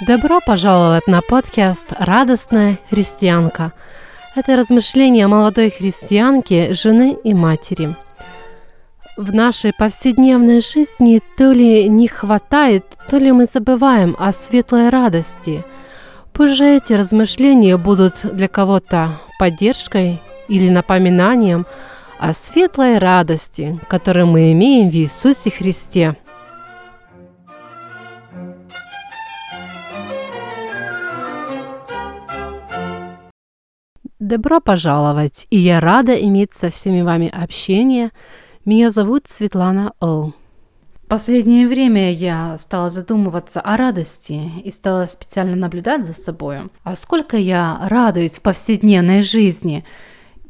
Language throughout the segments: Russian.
Добро пожаловать на подкаст «Радостная христианка». Это размышления молодой христианки, жены и матери. В нашей повседневной жизни то ли не хватает, то ли мы забываем о светлой радости. Пусть эти размышления будут для кого-то поддержкой или напоминанием о светлой радости, которую мы имеем в Иисусе Христе – Добро пожаловать, и я рада иметь со всеми вами общение. Меня зовут Светлана О. Последнее время я стала задумываться о радости и стала специально наблюдать за собой. А сколько я радуюсь в повседневной жизни –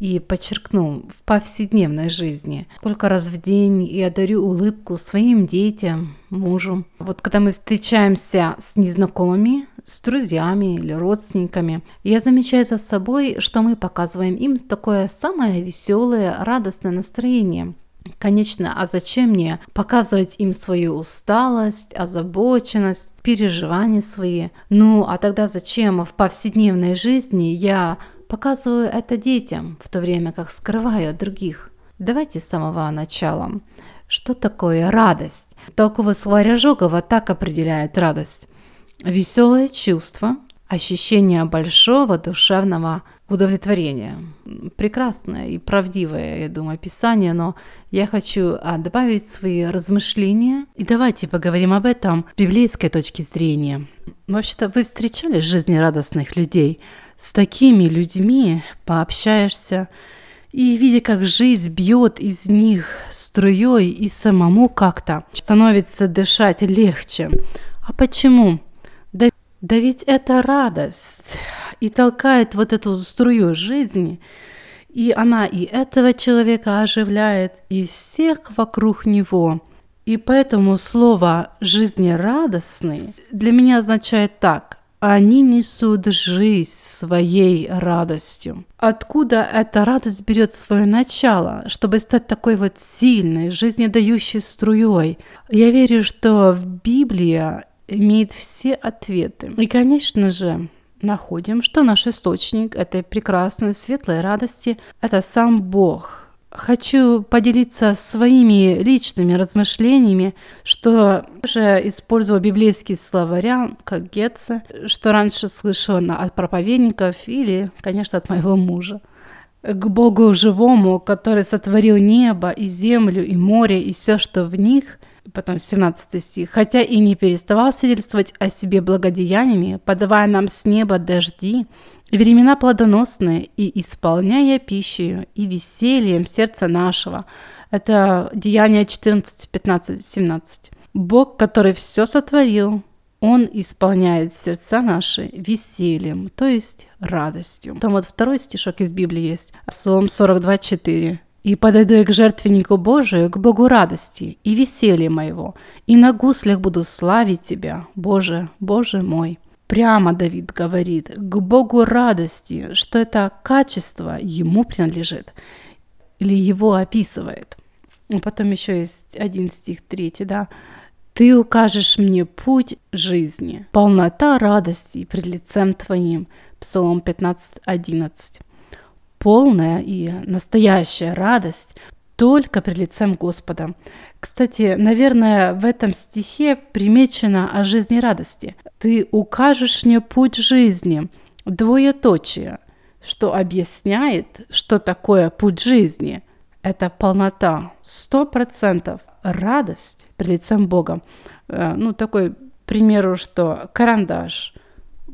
и подчеркну, в повседневной жизни. Сколько раз в день я дарю улыбку своим детям, мужу. Вот когда мы встречаемся с незнакомыми, с друзьями или родственниками, я замечаю за собой, что мы показываем им такое самое веселое, радостное настроение. Конечно, а зачем мне показывать им свою усталость, озабоченность, переживания свои? Ну, а тогда зачем в повседневной жизни я Показываю это детям, в то время как скрываю от других. Давайте с самого начала. Что такое радость? Толковый словарь Ожогова так определяет радость. Веселое чувство, ощущение большого душевного удовлетворения. Прекрасное и правдивое, я думаю, описание, но я хочу а, добавить свои размышления. И давайте поговорим об этом с библейской точки зрения. Вообще-то вы встречали жизнерадостных людей – с такими людьми пообщаешься, и видя, как жизнь бьет из них струей, и самому как-то становится дышать легче. А почему? Да, ведь это радость и толкает вот эту струю жизни, и она и этого человека оживляет, и всех вокруг него. И поэтому слово «жизнерадостный» для меня означает так – они несут жизнь своей радостью. Откуда эта радость берет свое начало, чтобы стать такой вот сильной, жизнедающей струей? Я верю, что Библия имеет все ответы. И, конечно же, находим, что наш источник этой прекрасной, светлой радости – это сам Бог – Хочу поделиться своими личными размышлениями, что уже использовала библейские словаря, как Гетце, что раньше слышала от проповедников или, конечно, от моего мужа. К Богу живому, который сотворил небо и землю и море и все, что в них, потом 17 стих, хотя и не переставал свидетельствовать о себе благодеяниями, подавая нам с неба дожди, времена плодоносные и исполняя пищей и весельем сердца нашего. Это Деяние 14, 15, 17. Бог, который все сотворил, Он исполняет сердца наши весельем, то есть радостью. Там вот второй стишок из Библии есть, Псалом 42, 4. «И подойду я к жертвеннику Божию, к Богу радости и веселья моего, и на гуслях буду славить Тебя, Боже, Боже мой». Прямо Давид говорит к Богу радости, что это качество ему принадлежит или его описывает. И потом еще есть один стих третий, да. «Ты укажешь мне путь жизни, полнота радости пред лицем Твоим». Псалом 15, 11. Полная и настоящая радость только пред лицем Господа. Кстати, наверное, в этом стихе примечено о жизни радости. «Ты укажешь мне путь жизни», двоеточие, что объясняет, что такое путь жизни. Это полнота, сто процентов радость перед лицем Бога. Э, ну, такой, к примеру, что карандаш,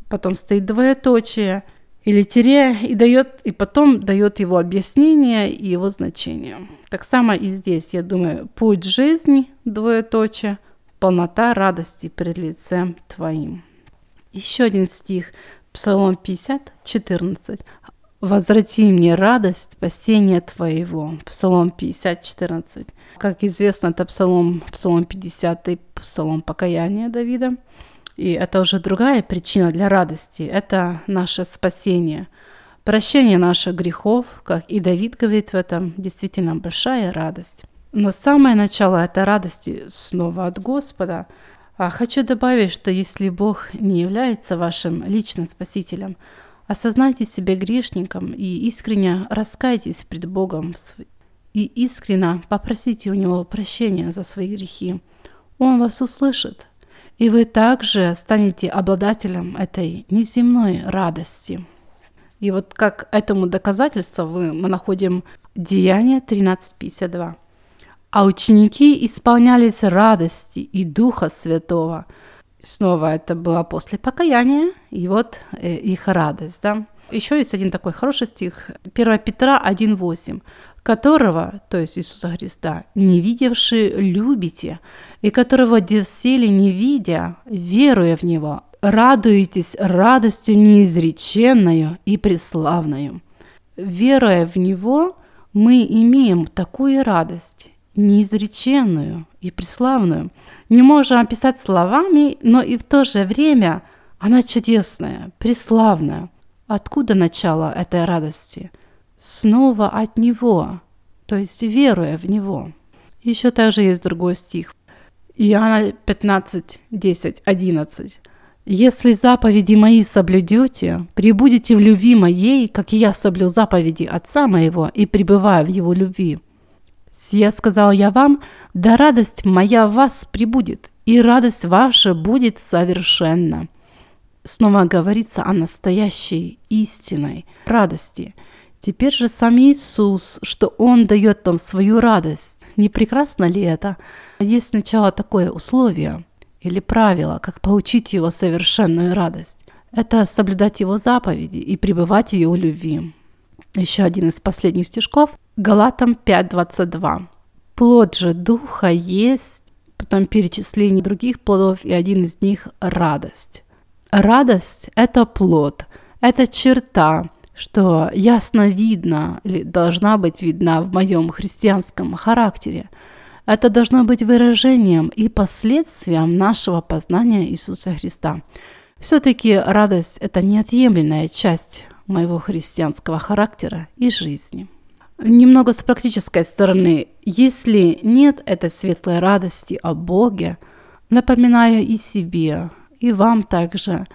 потом стоит двоеточие – или тире и дает, и потом дает его объяснение и его значение. Так само и здесь, я думаю, путь жизни, двоеточие, полнота радости перед лицем Твоим. Еще один стих, Псалом 50, 14. «Возврати мне радость спасения Твоего». Псалом 50, 14. Как известно, это Псалом, Псалом 50, Псалом покаяния Давида. И это уже другая причина для радости. Это наше спасение. Прощение наших грехов, как и Давид говорит в этом, действительно большая радость. Но самое начало этой радости снова от Господа. А хочу добавить, что если Бог не является вашим личным спасителем, осознайте себя грешником и искренне раскайтесь пред Богом и искренне попросите у Него прощения за свои грехи. Он вас услышит, и вы также станете обладателем этой неземной радости. И вот как этому доказательство мы находим Деяние 13.52. А ученики исполнялись радости и Духа Святого. Снова это было после покаяния, и вот э, их радость. Да? Еще есть один такой хороший стих, 1 Петра 1.8 которого, то есть Иисуса Христа, не видевшие любите, и которого доселе не видя, веруя в Него, радуетесь радостью неизреченную и преславную. Веруя в Него, мы имеем такую радость, неизреченную и преславную. Не можем описать словами, но и в то же время она чудесная, преславная. Откуда начало этой радости? Снова от Него, то есть веруя в Него. Еще также есть другой стих. Иоанна 15, 10, 11. «Если заповеди мои соблюдете, прибудете в любви моей, как я соблюл заповеди Отца моего и пребываю в его любви. Сия сказал я вам, да радость моя в вас прибудет, и радость ваша будет совершенна». Снова говорится о настоящей истинной радости – Теперь же сам Иисус, что Он дает нам свою радость. Не прекрасно ли это? Есть сначала такое условие или правило, как получить Его совершенную радость. Это соблюдать Его заповеди и пребывать в Его любви. Еще один из последних стишков. Галатам 5.22. Плод же Духа есть, потом перечисление других плодов, и один из них – радость. Радость – это плод, это черта, что ясно видно должна быть видна в моем христианском характере. Это должно быть выражением и последствием нашего познания Иисуса Христа. Все-таки радость – это неотъемлемая часть моего христианского характера и жизни. Немного с практической стороны. Если нет этой светлой радости о Боге, напоминаю и себе, и вам также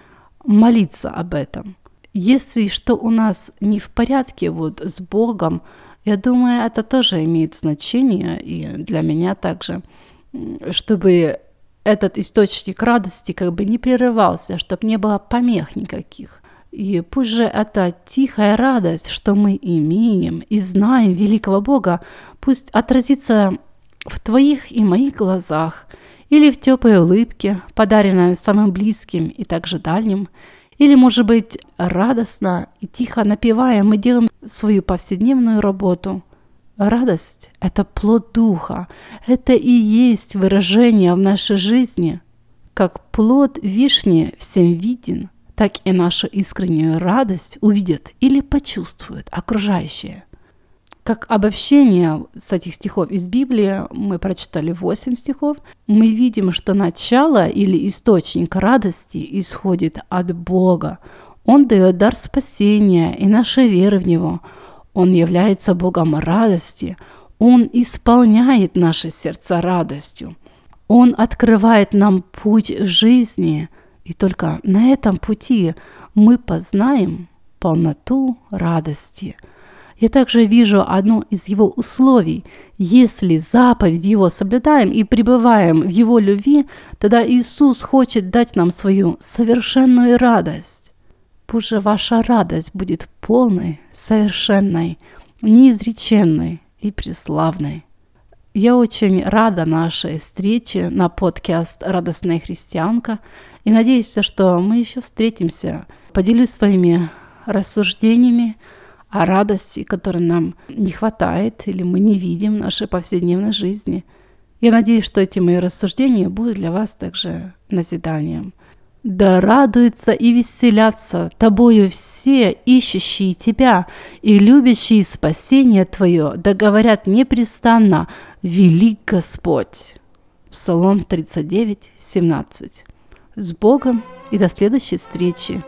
молиться об этом – если что у нас не в порядке вот с Богом, я думаю, это тоже имеет значение, и для меня также, чтобы этот источник радости как бы не прерывался, чтобы не было помех никаких. И пусть же эта тихая радость, что мы имеем и знаем великого Бога, пусть отразится в твоих и моих глазах или в теплой улыбке, подаренной самым близким и также дальним, или, может быть, радостно и тихо напевая, мы делаем свою повседневную работу. Радость – это плод духа, это и есть выражение в нашей жизни. Как плод вишни всем виден, так и нашу искреннюю радость увидят или почувствуют окружающие. Как обобщение с этих стихов из Библии, мы прочитали 8 стихов, мы видим, что начало или источник радости исходит от Бога. Он дает дар спасения и нашей веры в Него. Он является Богом радости. Он исполняет наши сердца радостью. Он открывает нам путь жизни. И только на этом пути мы познаем полноту радости – я также вижу одно из его условий. Если заповедь его соблюдаем и пребываем в его любви, тогда Иисус хочет дать нам свою совершенную радость. Пусть же ваша радость будет полной, совершенной, неизреченной и преславной. Я очень рада нашей встрече на подкаст «Радостная христианка» и надеюсь, что мы еще встретимся. Поделюсь своими рассуждениями, о радости, которой нам не хватает или мы не видим в нашей повседневной жизни. Я надеюсь, что эти мои рассуждения будут для вас также назиданием. Да радуются и веселятся тобою все, ищущие тебя и любящие спасение твое, да говорят непрестанно «Велик Господь». Псалом 39, 17. С Богом и до следующей встречи.